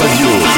Radio.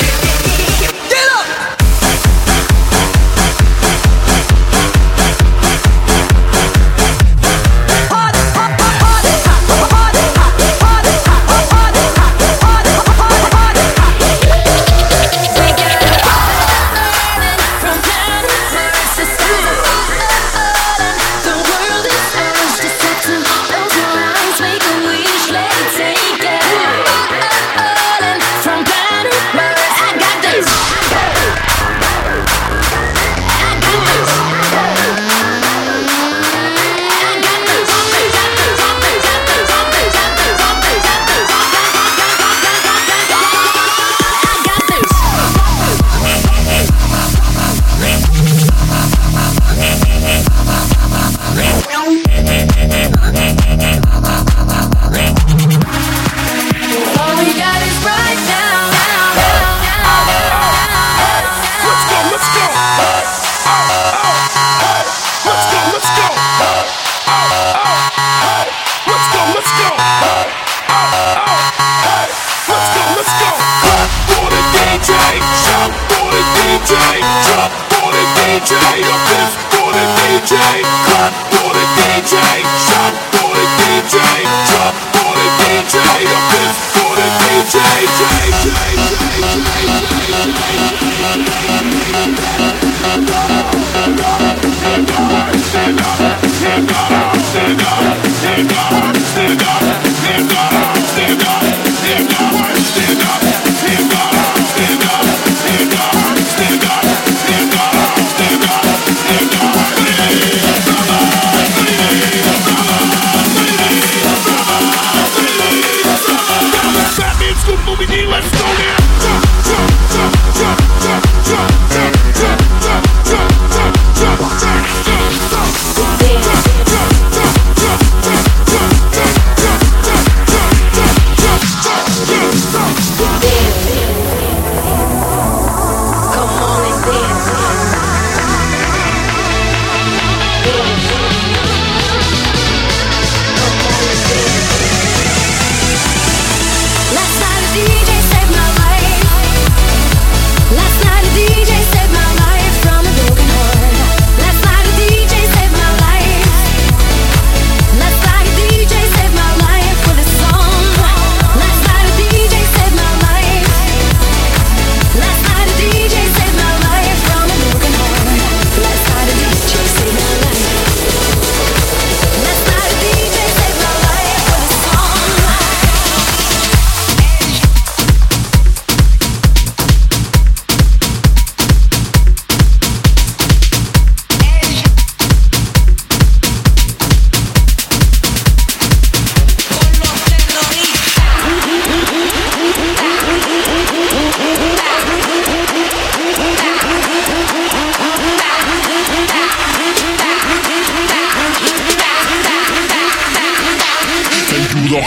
Shut for the DJ, shut for the DJ,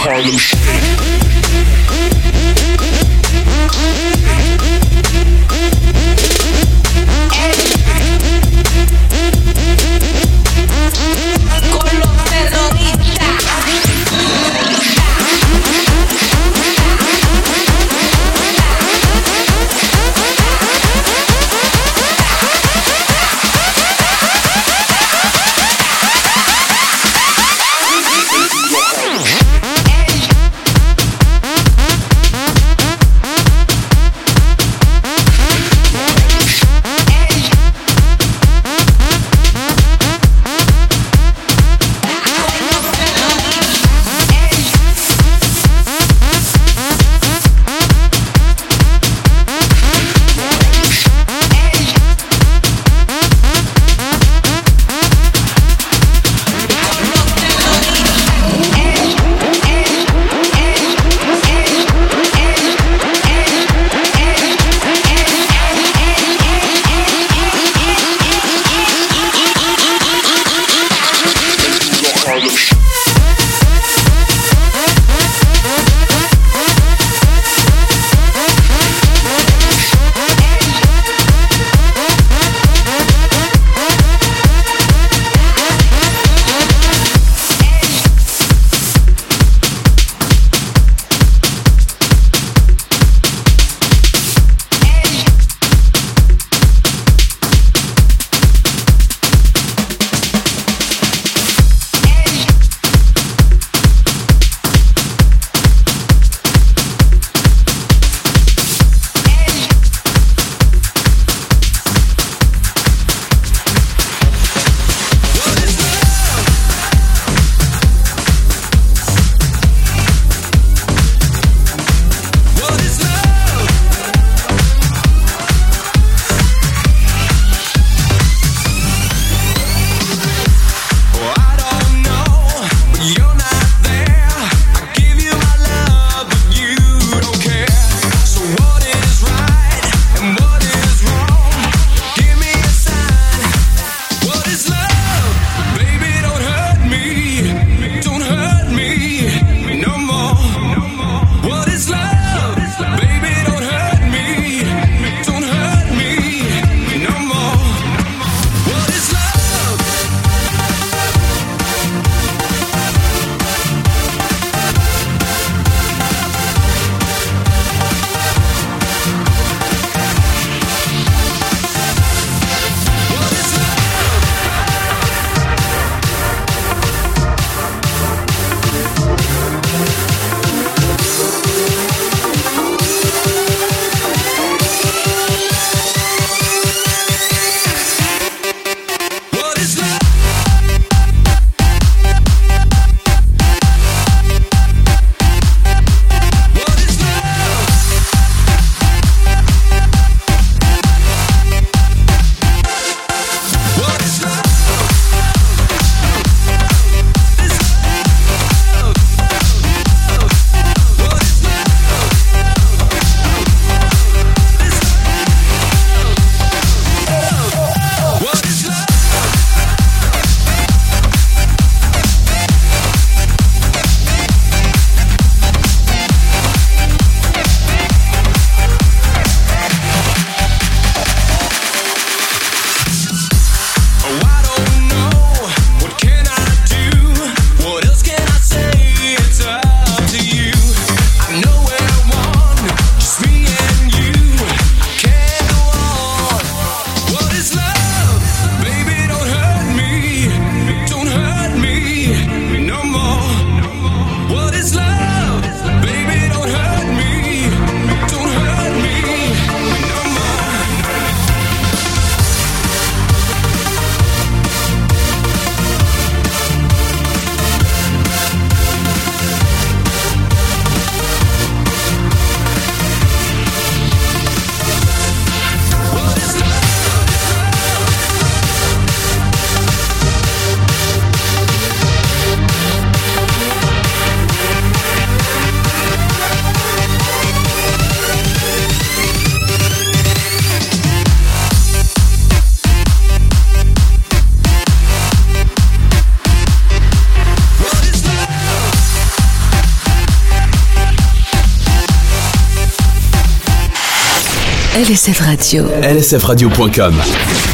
Harlem Shake. LSF Radio. lsfradio.com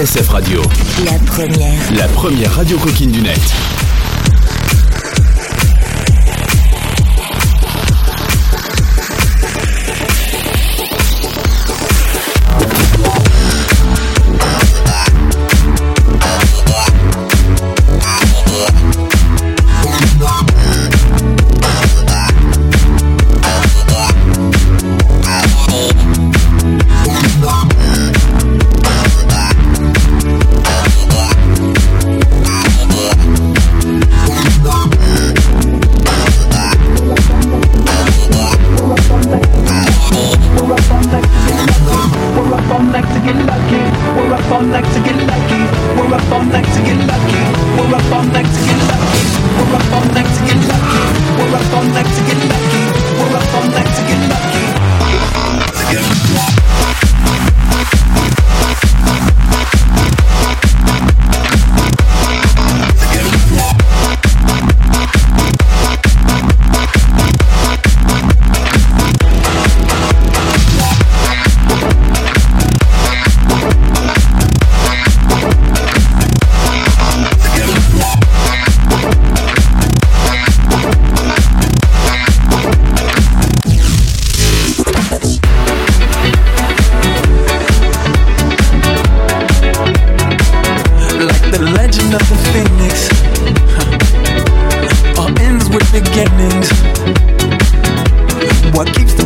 SF Radio. La première. La première radio coquine du net.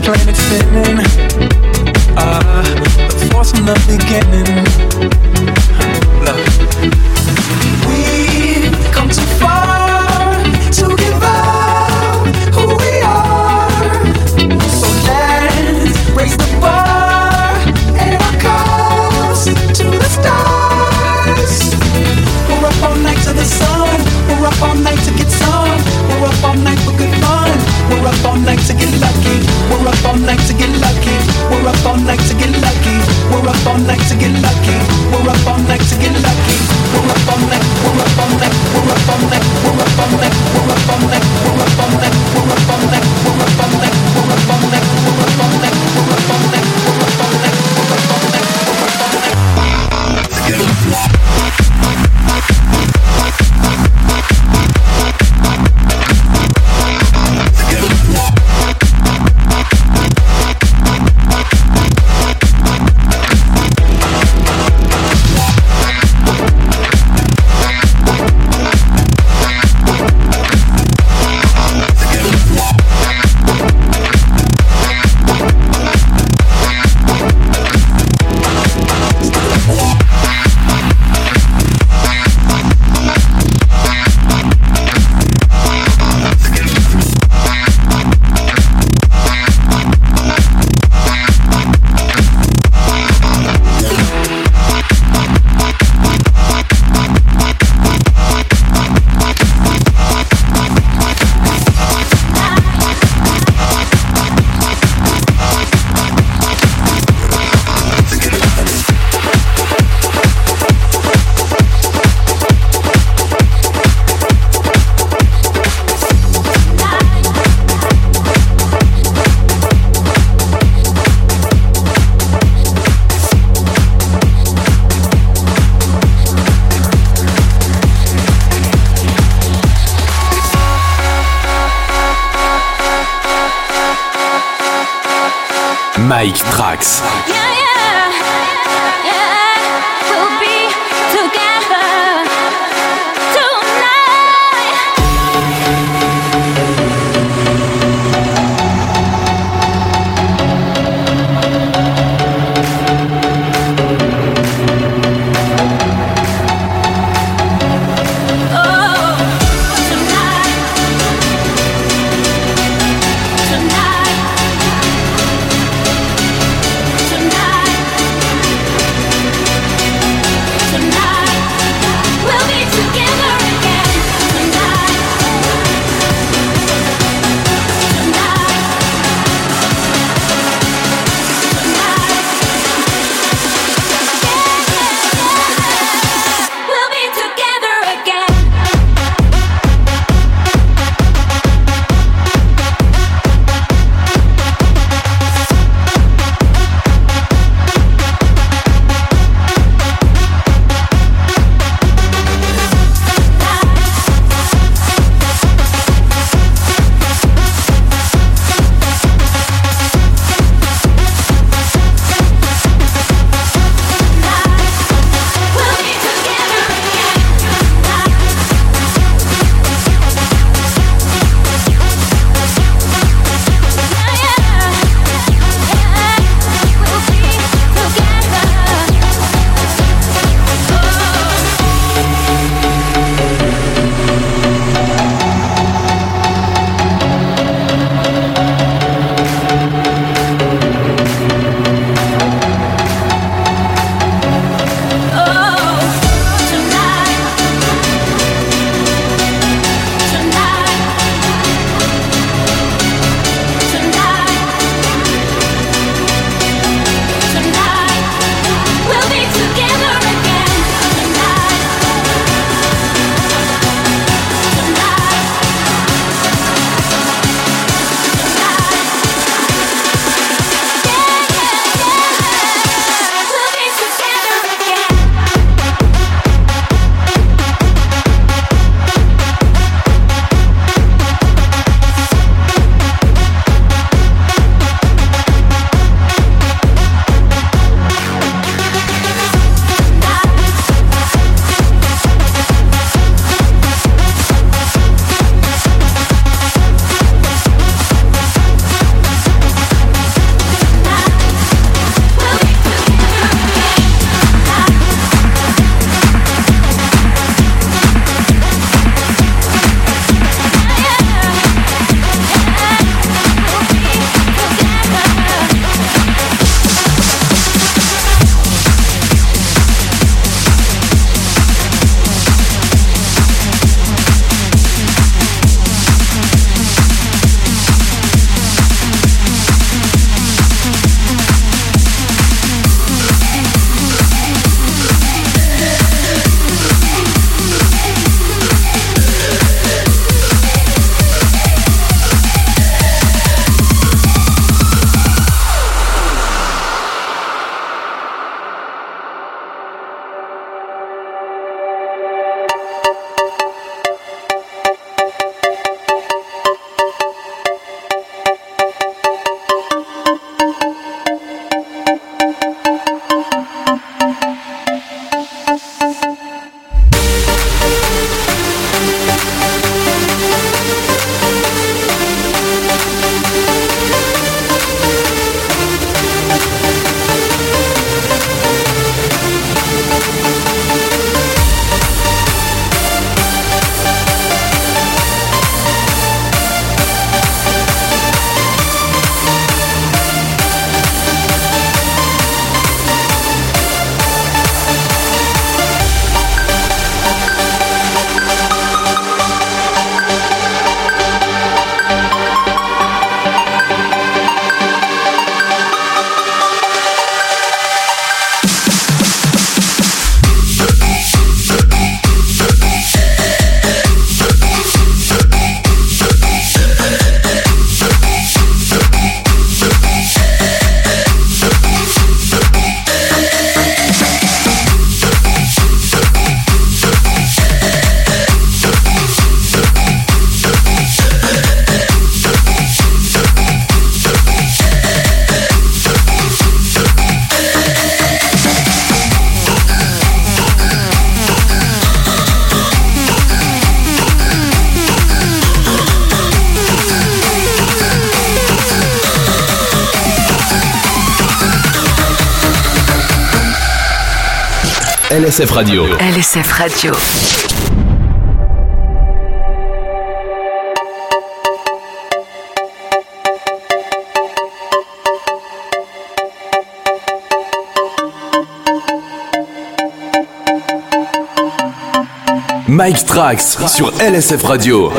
planet spinning. Ah, the force from the beginning. Up all night to get lucky. We're up all night to get lucky. We're up all night. We're up all night. We're up all night. We're up all night. We're up all night. We're up all night. We're up all night. We're up all night. We're up all night. We're up all night. We're up all night. We're up all night. We're up all night. We're up all night. Mike LSF Radio. LSF Radio. Mike Trax sur LSF Radio.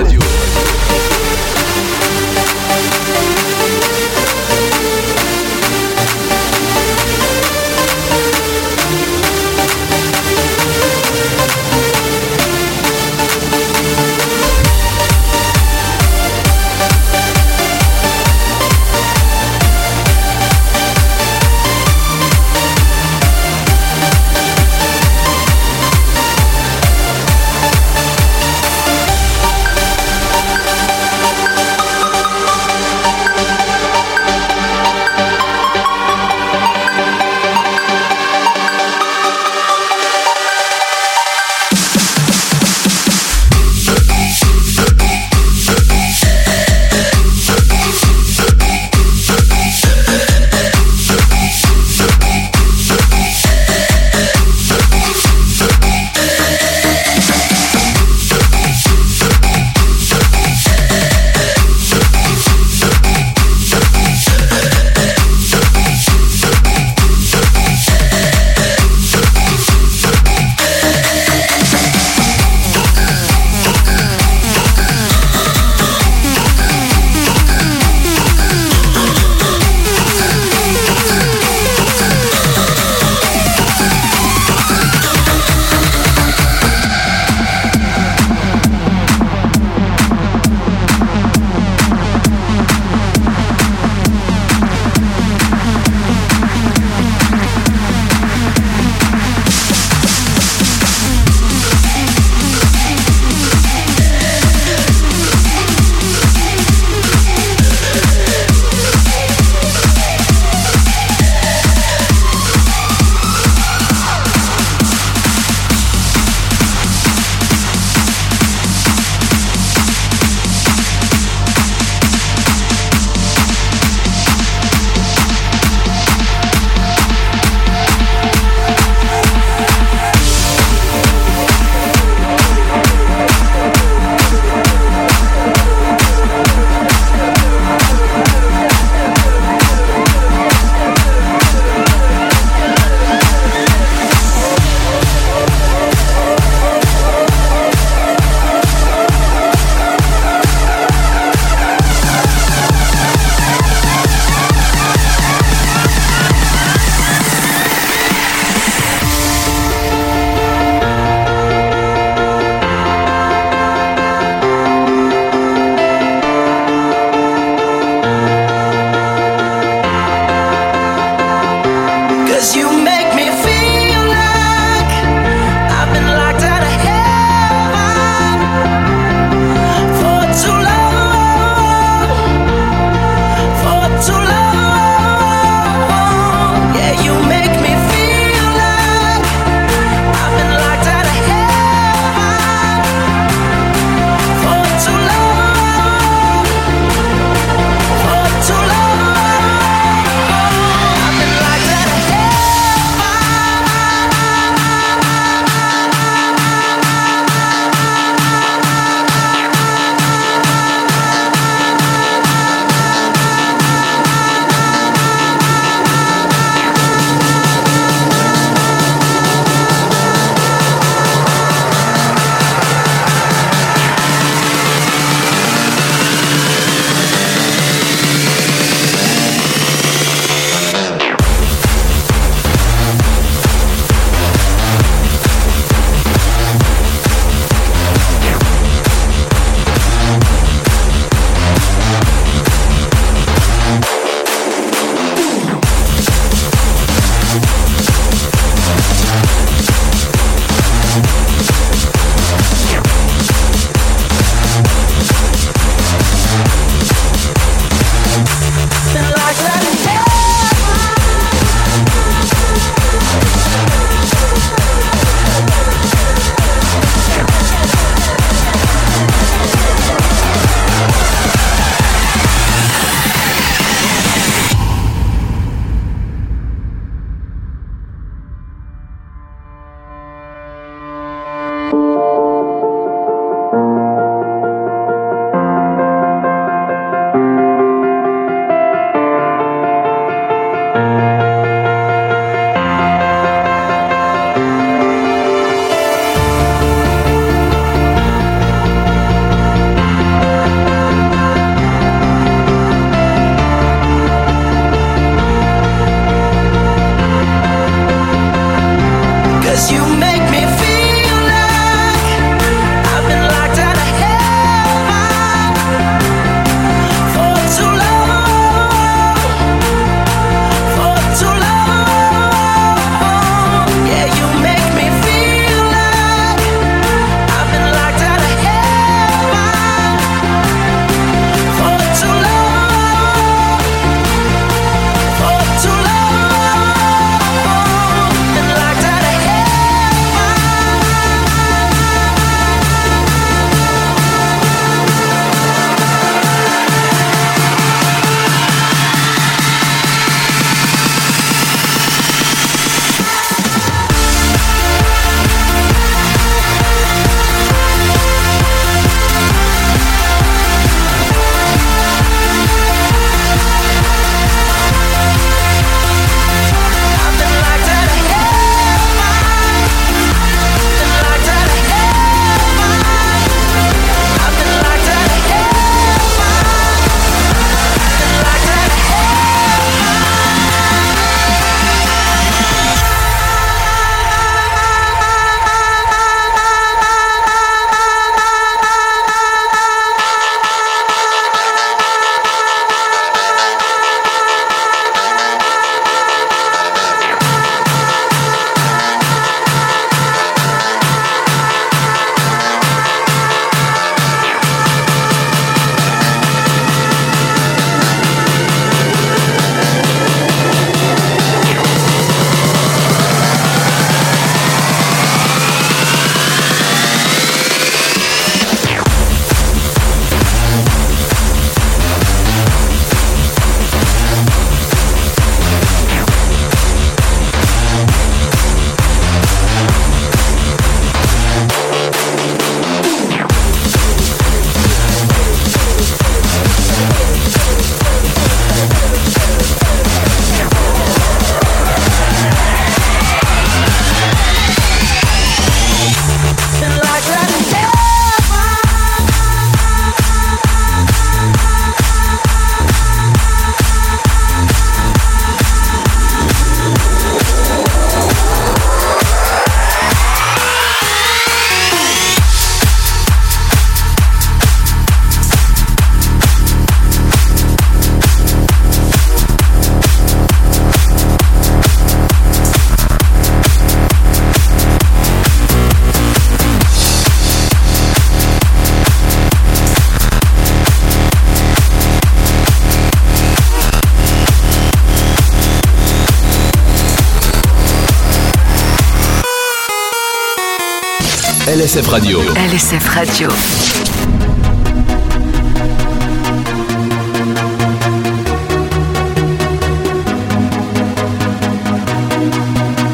LSF Radio. LSF Radio.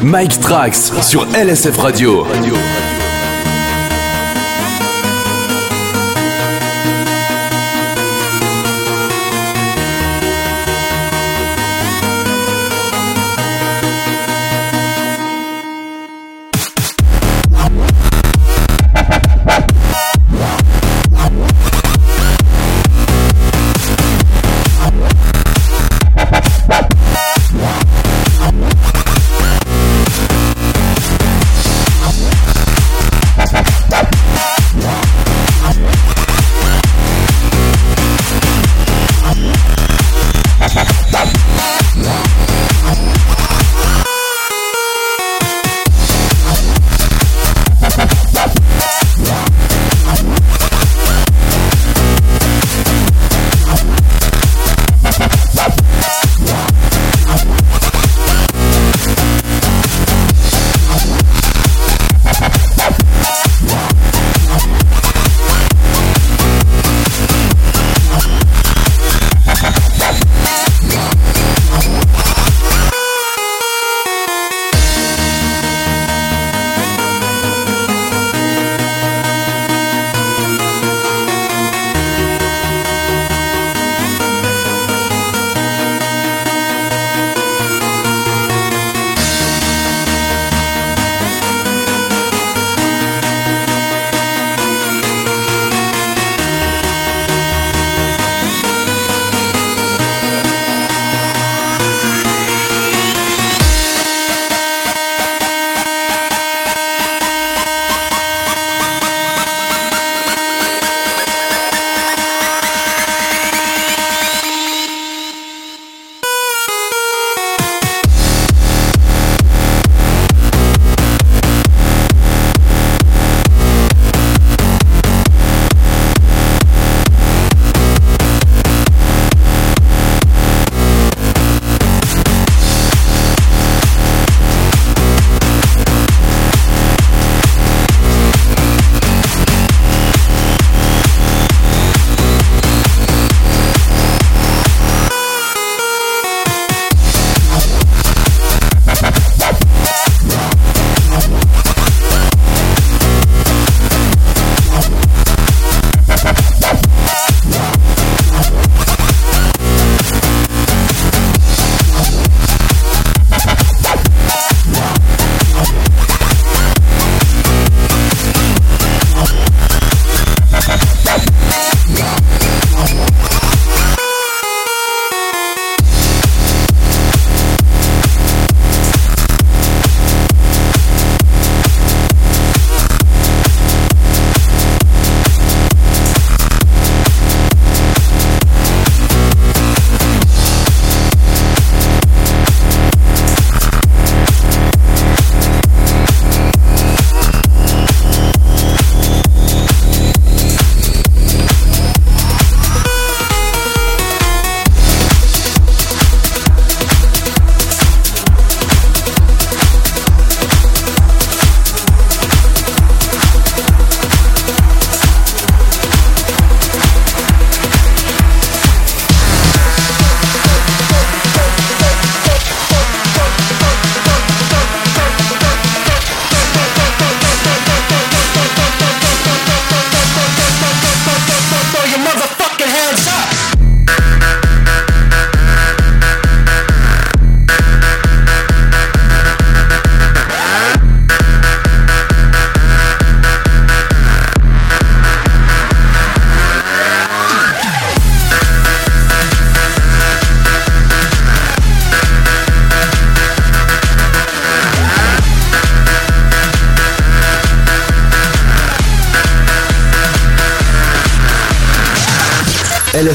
Mike Trax sur LSF Radio.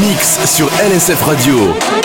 Mix sur LSF Radio.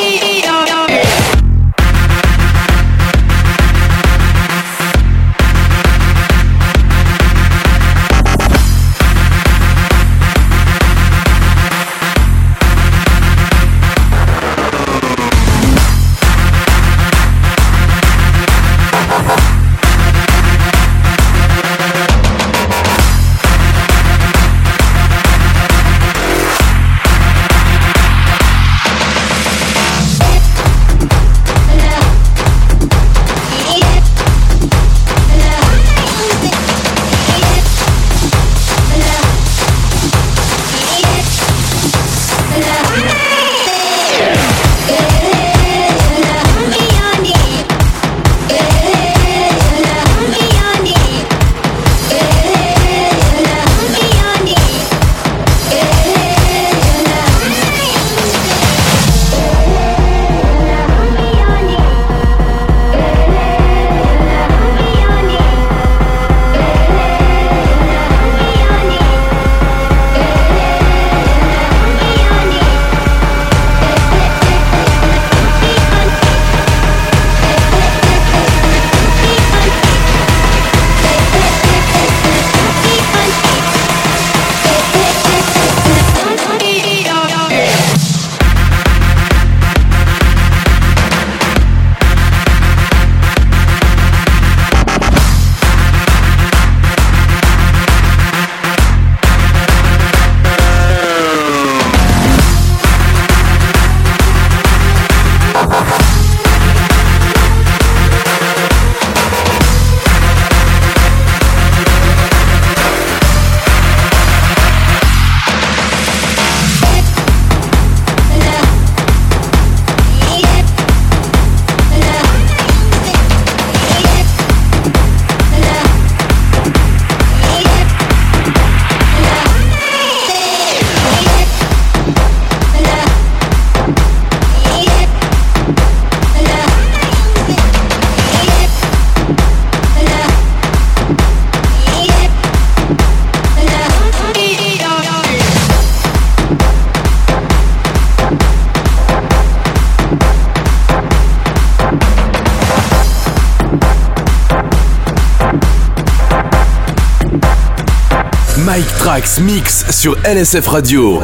Trax Mix sur LSF Radio.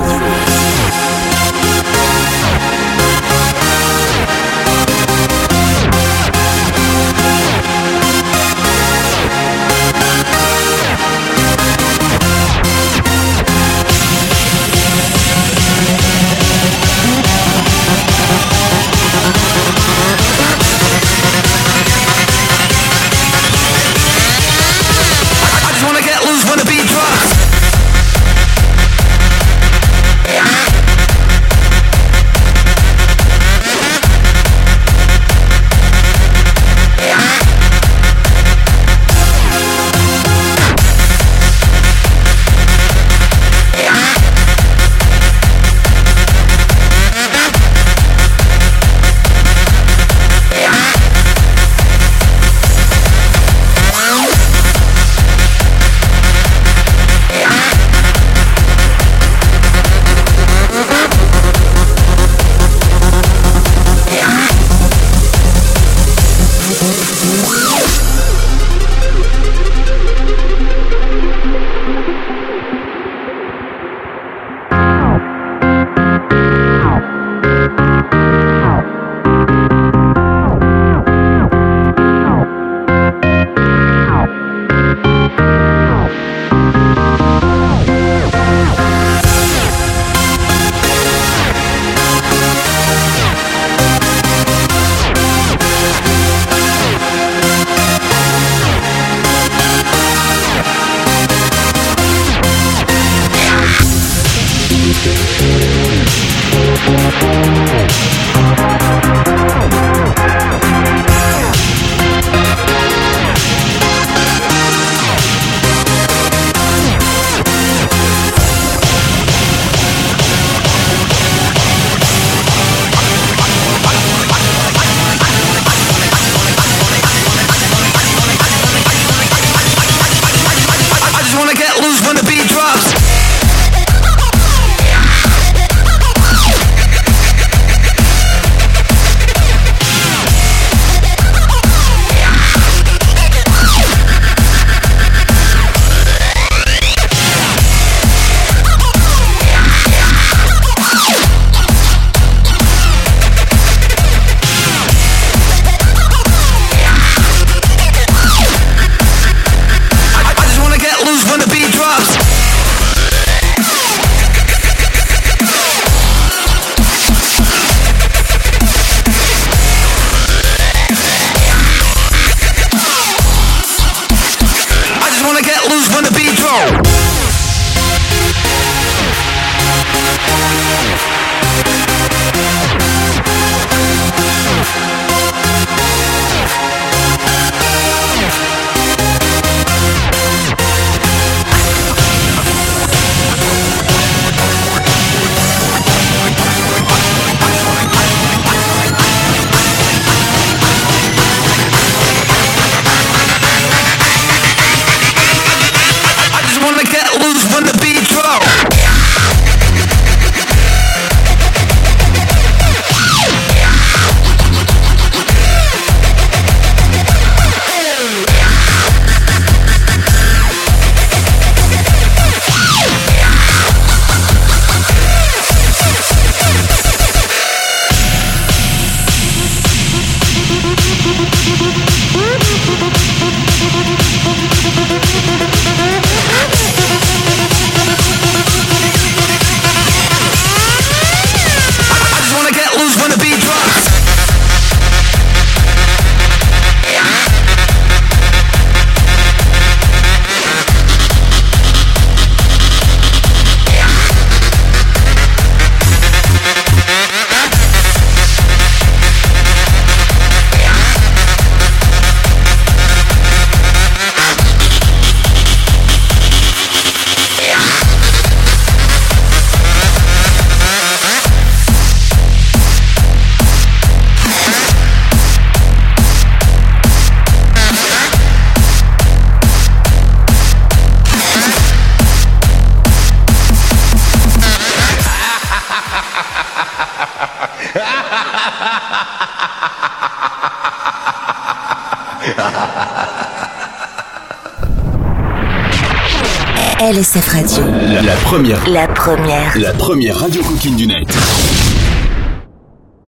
SF Radio. La, première. La première. La première radio coquine du net.